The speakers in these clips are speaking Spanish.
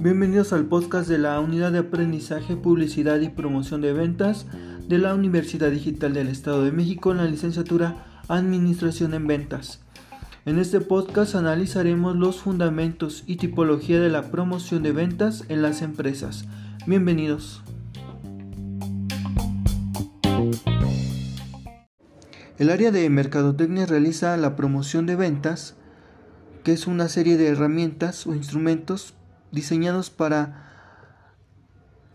Bienvenidos al podcast de la Unidad de Aprendizaje, Publicidad y Promoción de Ventas de la Universidad Digital del Estado de México en la licenciatura Administración en Ventas. En este podcast analizaremos los fundamentos y tipología de la promoción de ventas en las empresas. Bienvenidos. El área de mercadotecnia realiza la promoción de ventas, que es una serie de herramientas o instrumentos diseñados para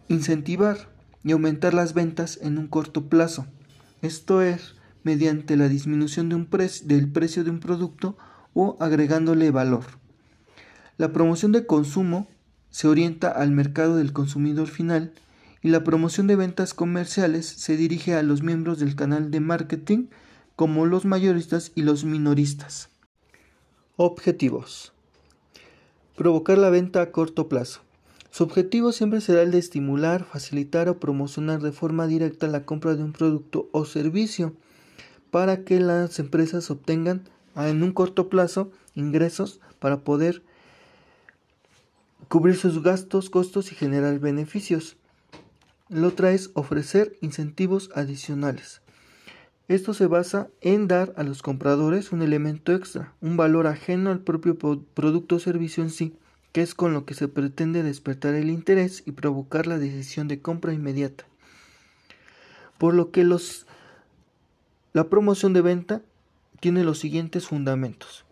incentivar y aumentar las ventas en un corto plazo. Esto es mediante la disminución de un del precio de un producto o agregándole valor. La promoción de consumo se orienta al mercado del consumidor final y la promoción de ventas comerciales se dirige a los miembros del canal de marketing como los mayoristas y los minoristas. Objetivos provocar la venta a corto plazo. Su objetivo siempre será el de estimular, facilitar o promocionar de forma directa la compra de un producto o servicio para que las empresas obtengan en un corto plazo ingresos para poder cubrir sus gastos, costos y generar beneficios. Lo otra es ofrecer incentivos adicionales. Esto se basa en dar a los compradores un elemento extra, un valor ajeno al propio producto o servicio en sí, que es con lo que se pretende despertar el interés y provocar la decisión de compra inmediata. Por lo que los, la promoción de venta tiene los siguientes fundamentos.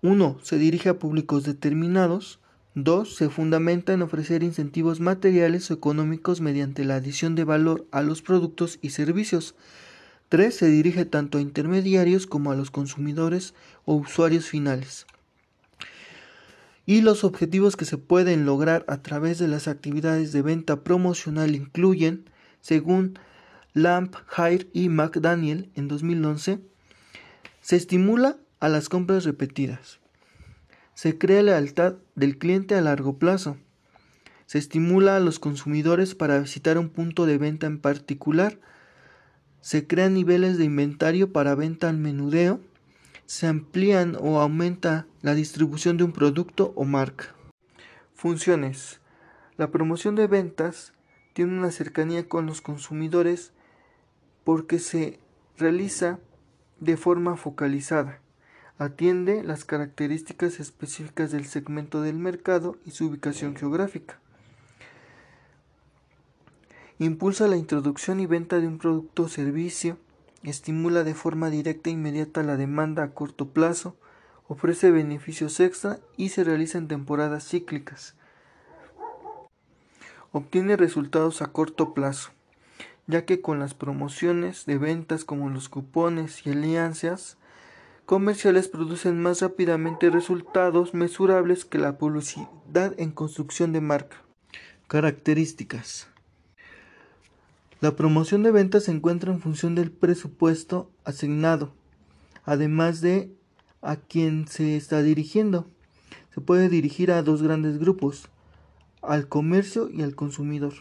1. Se dirige a públicos determinados. 2. Se fundamenta en ofrecer incentivos materiales o económicos mediante la adición de valor a los productos y servicios. 3. Se dirige tanto a intermediarios como a los consumidores o usuarios finales. Y los objetivos que se pueden lograr a través de las actividades de venta promocional incluyen, según Lamp, Hire y McDaniel en 2011, se estimula a las compras repetidas. Se crea lealtad del cliente a largo plazo. Se estimula a los consumidores para visitar un punto de venta en particular se crean niveles de inventario para venta al menudeo, se amplían o aumenta la distribución de un producto o marca. Funciones. La promoción de ventas tiene una cercanía con los consumidores porque se realiza de forma focalizada. Atiende las características específicas del segmento del mercado y su ubicación geográfica. Impulsa la introducción y venta de un producto o servicio, estimula de forma directa e inmediata la demanda a corto plazo, ofrece beneficios extra y se realiza en temporadas cíclicas. Obtiene resultados a corto plazo, ya que con las promociones de ventas como los cupones y alianzas comerciales producen más rápidamente resultados mesurables que la publicidad en construcción de marca. Características. La promoción de ventas se encuentra en función del presupuesto asignado, además de a quien se está dirigiendo. Se puede dirigir a dos grandes grupos, al comercio y al consumidor.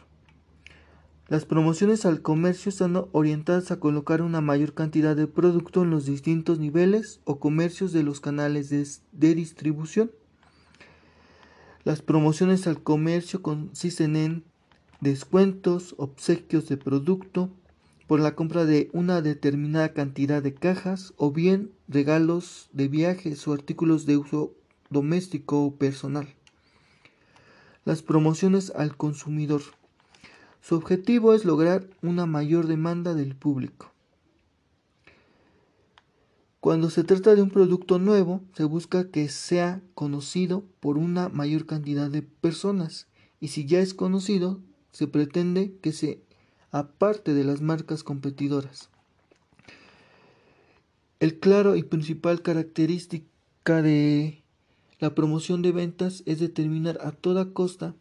Las promociones al comercio están orientadas a colocar una mayor cantidad de producto en los distintos niveles o comercios de los canales de, de distribución. Las promociones al comercio consisten en descuentos, obsequios de producto por la compra de una determinada cantidad de cajas o bien regalos de viajes o artículos de uso doméstico o personal. Las promociones al consumidor. Su objetivo es lograr una mayor demanda del público. Cuando se trata de un producto nuevo, se busca que sea conocido por una mayor cantidad de personas y si ya es conocido, se pretende que se aparte de las marcas competidoras. El claro y principal característica de la promoción de ventas es determinar a toda costa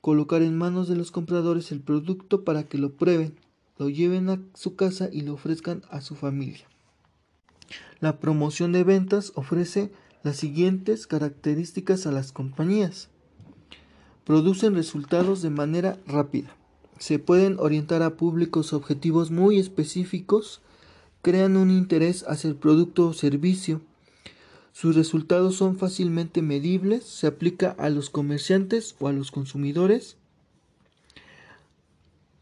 colocar en manos de los compradores el producto para que lo prueben, lo lleven a su casa y lo ofrezcan a su familia. La promoción de ventas ofrece las siguientes características a las compañías producen resultados de manera rápida. Se pueden orientar a públicos objetivos muy específicos, crean un interés hacia el producto o servicio, Sus resultados son fácilmente medibles, se aplica a los comerciantes o a los consumidores,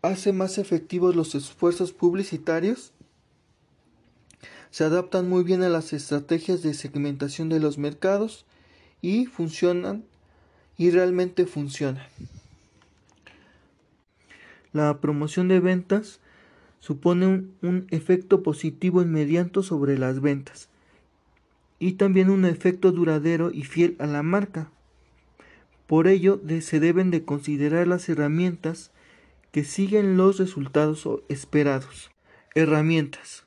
hace más efectivos los esfuerzos publicitarios, se adaptan muy bien a las estrategias de segmentación de los mercados y funcionan y realmente funcionan. La promoción de ventas supone un, un efecto positivo inmediato sobre las ventas y también un efecto duradero y fiel a la marca. Por ello, se deben de considerar las herramientas que siguen los resultados esperados. Herramientas.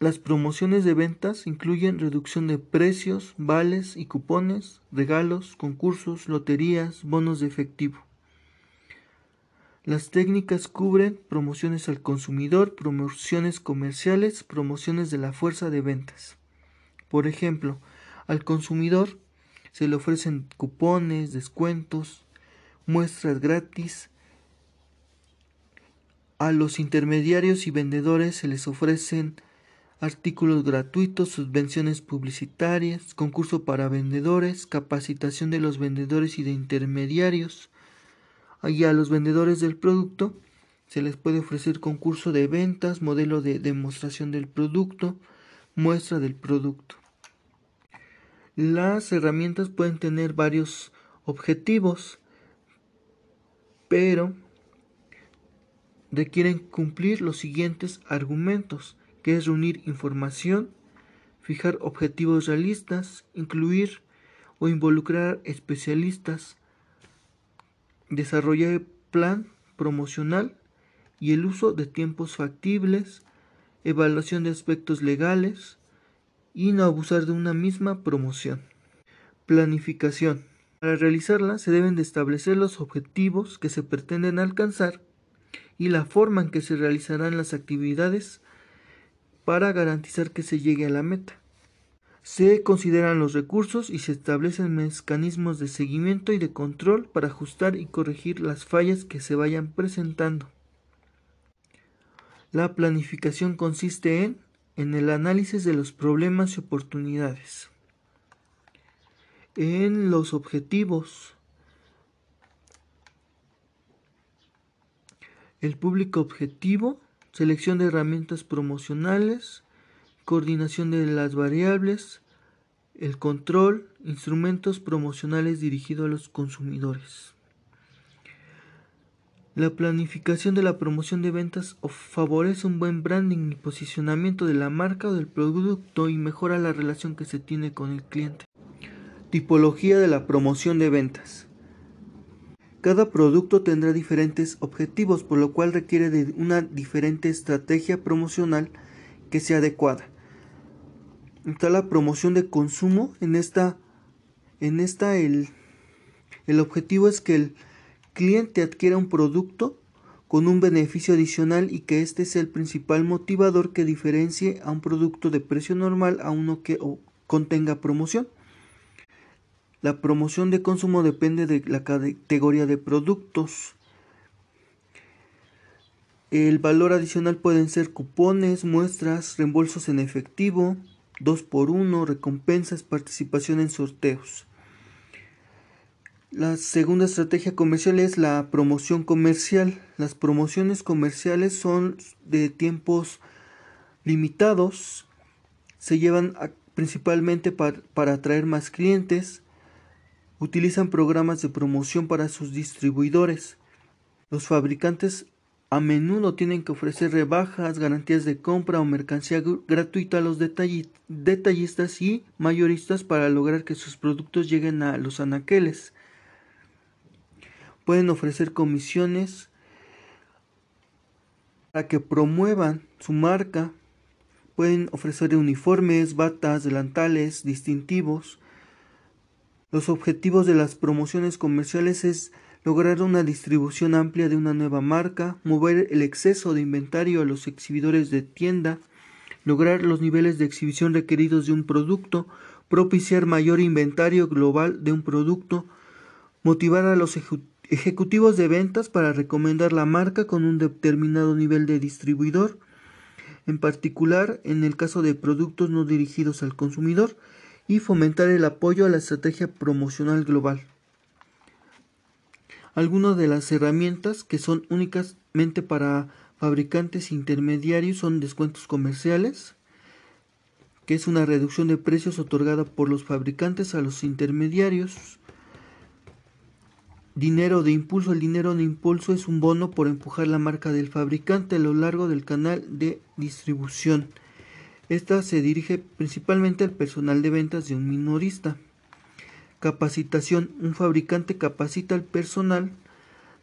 Las promociones de ventas incluyen reducción de precios, vales y cupones, regalos, concursos, loterías, bonos de efectivo. Las técnicas cubren promociones al consumidor, promociones comerciales, promociones de la fuerza de ventas. Por ejemplo, al consumidor se le ofrecen cupones, descuentos, muestras gratis. A los intermediarios y vendedores se les ofrecen artículos gratuitos, subvenciones publicitarias, concurso para vendedores, capacitación de los vendedores y de intermediarios, y a los vendedores del producto se les puede ofrecer concurso de ventas, modelo de demostración del producto, muestra del producto. Las herramientas pueden tener varios objetivos, pero requieren cumplir los siguientes argumentos, que es reunir información, fijar objetivos realistas, incluir o involucrar especialistas, desarrollar plan promocional y el uso de tiempos factibles, evaluación de aspectos legales y no abusar de una misma promoción. Planificación. Para realizarla se deben de establecer los objetivos que se pretenden alcanzar y la forma en que se realizarán las actividades para garantizar que se llegue a la meta. Se consideran los recursos y se establecen mecanismos de seguimiento y de control para ajustar y corregir las fallas que se vayan presentando. La planificación consiste en, en el análisis de los problemas y oportunidades, en los objetivos, el público objetivo, selección de herramientas promocionales, coordinación de las variables, el control, instrumentos promocionales dirigidos a los consumidores. La planificación de la promoción de ventas favorece un buen branding y posicionamiento de la marca o del producto y mejora la relación que se tiene con el cliente. Tipología de la promoción de ventas. Cada producto tendrá diferentes objetivos, por lo cual requiere de una diferente estrategia promocional que sea adecuada está la promoción de consumo. En esta, en esta el, el objetivo es que el cliente adquiera un producto con un beneficio adicional y que este sea el principal motivador que diferencie a un producto de precio normal a uno que contenga promoción. La promoción de consumo depende de la categoría de productos. El valor adicional pueden ser cupones, muestras, reembolsos en efectivo, 2 por 1 recompensas, participación en sorteos. La segunda estrategia comercial es la promoción comercial. Las promociones comerciales son de tiempos limitados, se llevan principalmente para atraer más clientes, utilizan programas de promoción para sus distribuidores. Los fabricantes a menudo tienen que ofrecer rebajas, garantías de compra o mercancía gratuita a los detallistas y mayoristas para lograr que sus productos lleguen a los anaqueles. Pueden ofrecer comisiones para que promuevan su marca. Pueden ofrecer uniformes, batas, delantales, distintivos. Los objetivos de las promociones comerciales es lograr una distribución amplia de una nueva marca, mover el exceso de inventario a los exhibidores de tienda, lograr los niveles de exhibición requeridos de un producto, propiciar mayor inventario global de un producto, motivar a los ejecutivos de ventas para recomendar la marca con un determinado nivel de distribuidor, en particular en el caso de productos no dirigidos al consumidor, y fomentar el apoyo a la estrategia promocional global. Algunas de las herramientas que son únicamente para fabricantes intermediarios son descuentos comerciales, que es una reducción de precios otorgada por los fabricantes a los intermediarios. Dinero de impulso. El dinero de impulso es un bono por empujar la marca del fabricante a lo largo del canal de distribución. Esta se dirige principalmente al personal de ventas de un minorista. Capacitación. Un fabricante capacita al personal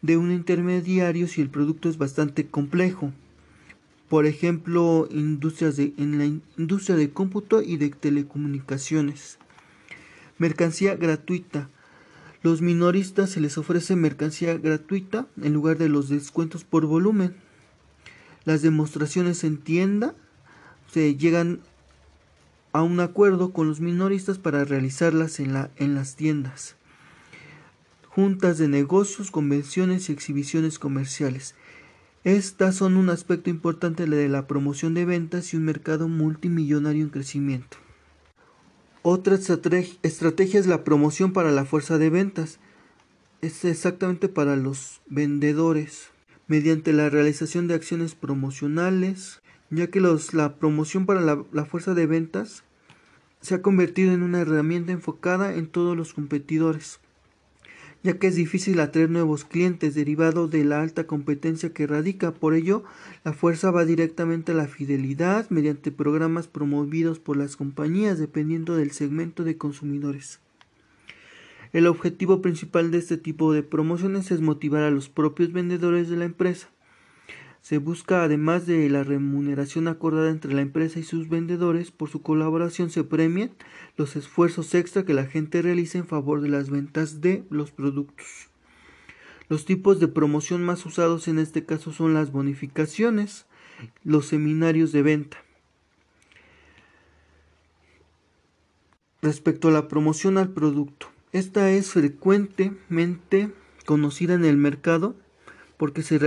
de un intermediario si el producto es bastante complejo. Por ejemplo, industrias de, en la industria de cómputo y de telecomunicaciones. Mercancía gratuita. Los minoristas se les ofrece mercancía gratuita en lugar de los descuentos por volumen. Las demostraciones en tienda se llegan a un acuerdo con los minoristas para realizarlas en, la, en las tiendas juntas de negocios, convenciones y exhibiciones comerciales. Estas son un aspecto importante de la promoción de ventas y un mercado multimillonario en crecimiento. Otra estrategia es la promoción para la fuerza de ventas. Es exactamente para los vendedores, mediante la realización de acciones promocionales, ya que la promoción para la fuerza de ventas se ha convertido en una herramienta enfocada en todos los competidores ya que es difícil atraer nuevos clientes derivado de la alta competencia que radica. Por ello, la fuerza va directamente a la fidelidad mediante programas promovidos por las compañías dependiendo del segmento de consumidores. El objetivo principal de este tipo de promociones es motivar a los propios vendedores de la empresa se busca, además de la remuneración acordada entre la empresa y sus vendedores, por su colaboración se premian los esfuerzos extra que la gente realiza en favor de las ventas de los productos. Los tipos de promoción más usados en este caso son las bonificaciones, los seminarios de venta. Respecto a la promoción al producto, esta es frecuentemente conocida en el mercado porque se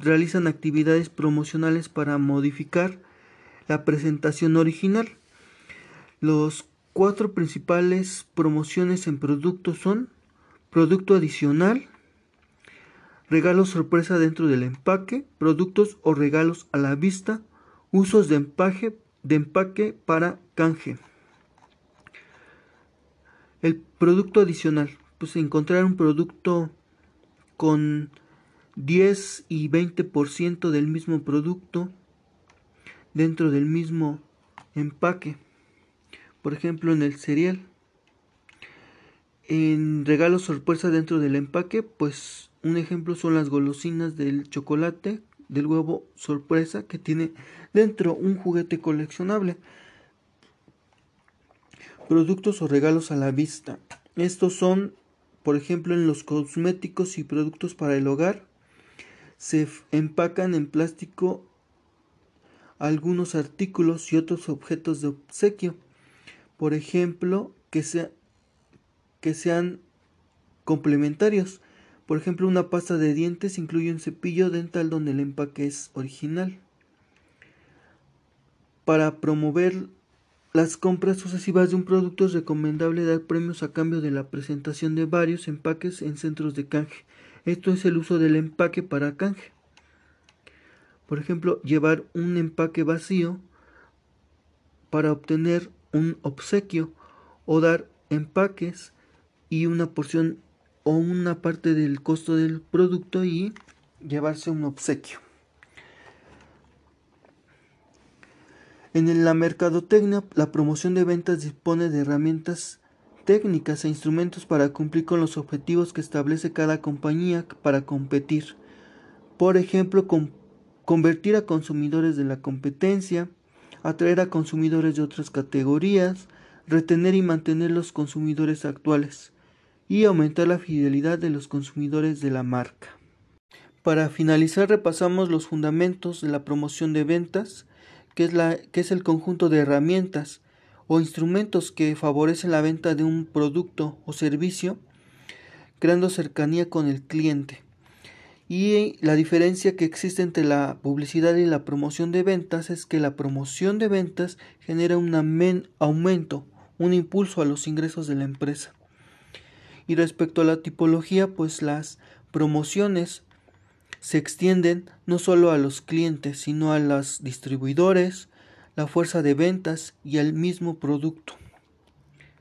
realizan actividades promocionales para modificar la presentación original. Los cuatro principales promociones en productos son producto adicional, regalo sorpresa dentro del empaque, productos o regalos a la vista, usos de empaque, de empaque para canje. El producto adicional, pues encontrar un producto con 10 y 20% del mismo producto dentro del mismo empaque. Por ejemplo, en el cereal. En regalo sorpresa dentro del empaque, pues un ejemplo son las golosinas del chocolate, del huevo sorpresa que tiene dentro un juguete coleccionable. Productos o regalos a la vista. Estos son, por ejemplo, en los cosméticos y productos para el hogar se empacan en plástico algunos artículos y otros objetos de obsequio. Por ejemplo, que, que sean complementarios. Por ejemplo, una pasta de dientes incluye un cepillo dental donde el empaque es original. Para promover las compras sucesivas de un producto es recomendable dar premios a cambio de la presentación de varios empaques en centros de canje. Esto es el uso del empaque para canje. Por ejemplo, llevar un empaque vacío para obtener un obsequio o dar empaques y una porción o una parte del costo del producto y llevarse un obsequio. En la mercadotecnia, la promoción de ventas dispone de herramientas técnicas e instrumentos para cumplir con los objetivos que establece cada compañía para competir. Por ejemplo, convertir a consumidores de la competencia, atraer a consumidores de otras categorías, retener y mantener los consumidores actuales y aumentar la fidelidad de los consumidores de la marca. Para finalizar repasamos los fundamentos de la promoción de ventas, que es, la, que es el conjunto de herramientas o instrumentos que favorecen la venta de un producto o servicio, creando cercanía con el cliente. Y la diferencia que existe entre la publicidad y la promoción de ventas es que la promoción de ventas genera un aumento, un impulso a los ingresos de la empresa. Y respecto a la tipología, pues las promociones se extienden no solo a los clientes, sino a los distribuidores, la fuerza de ventas y al mismo producto.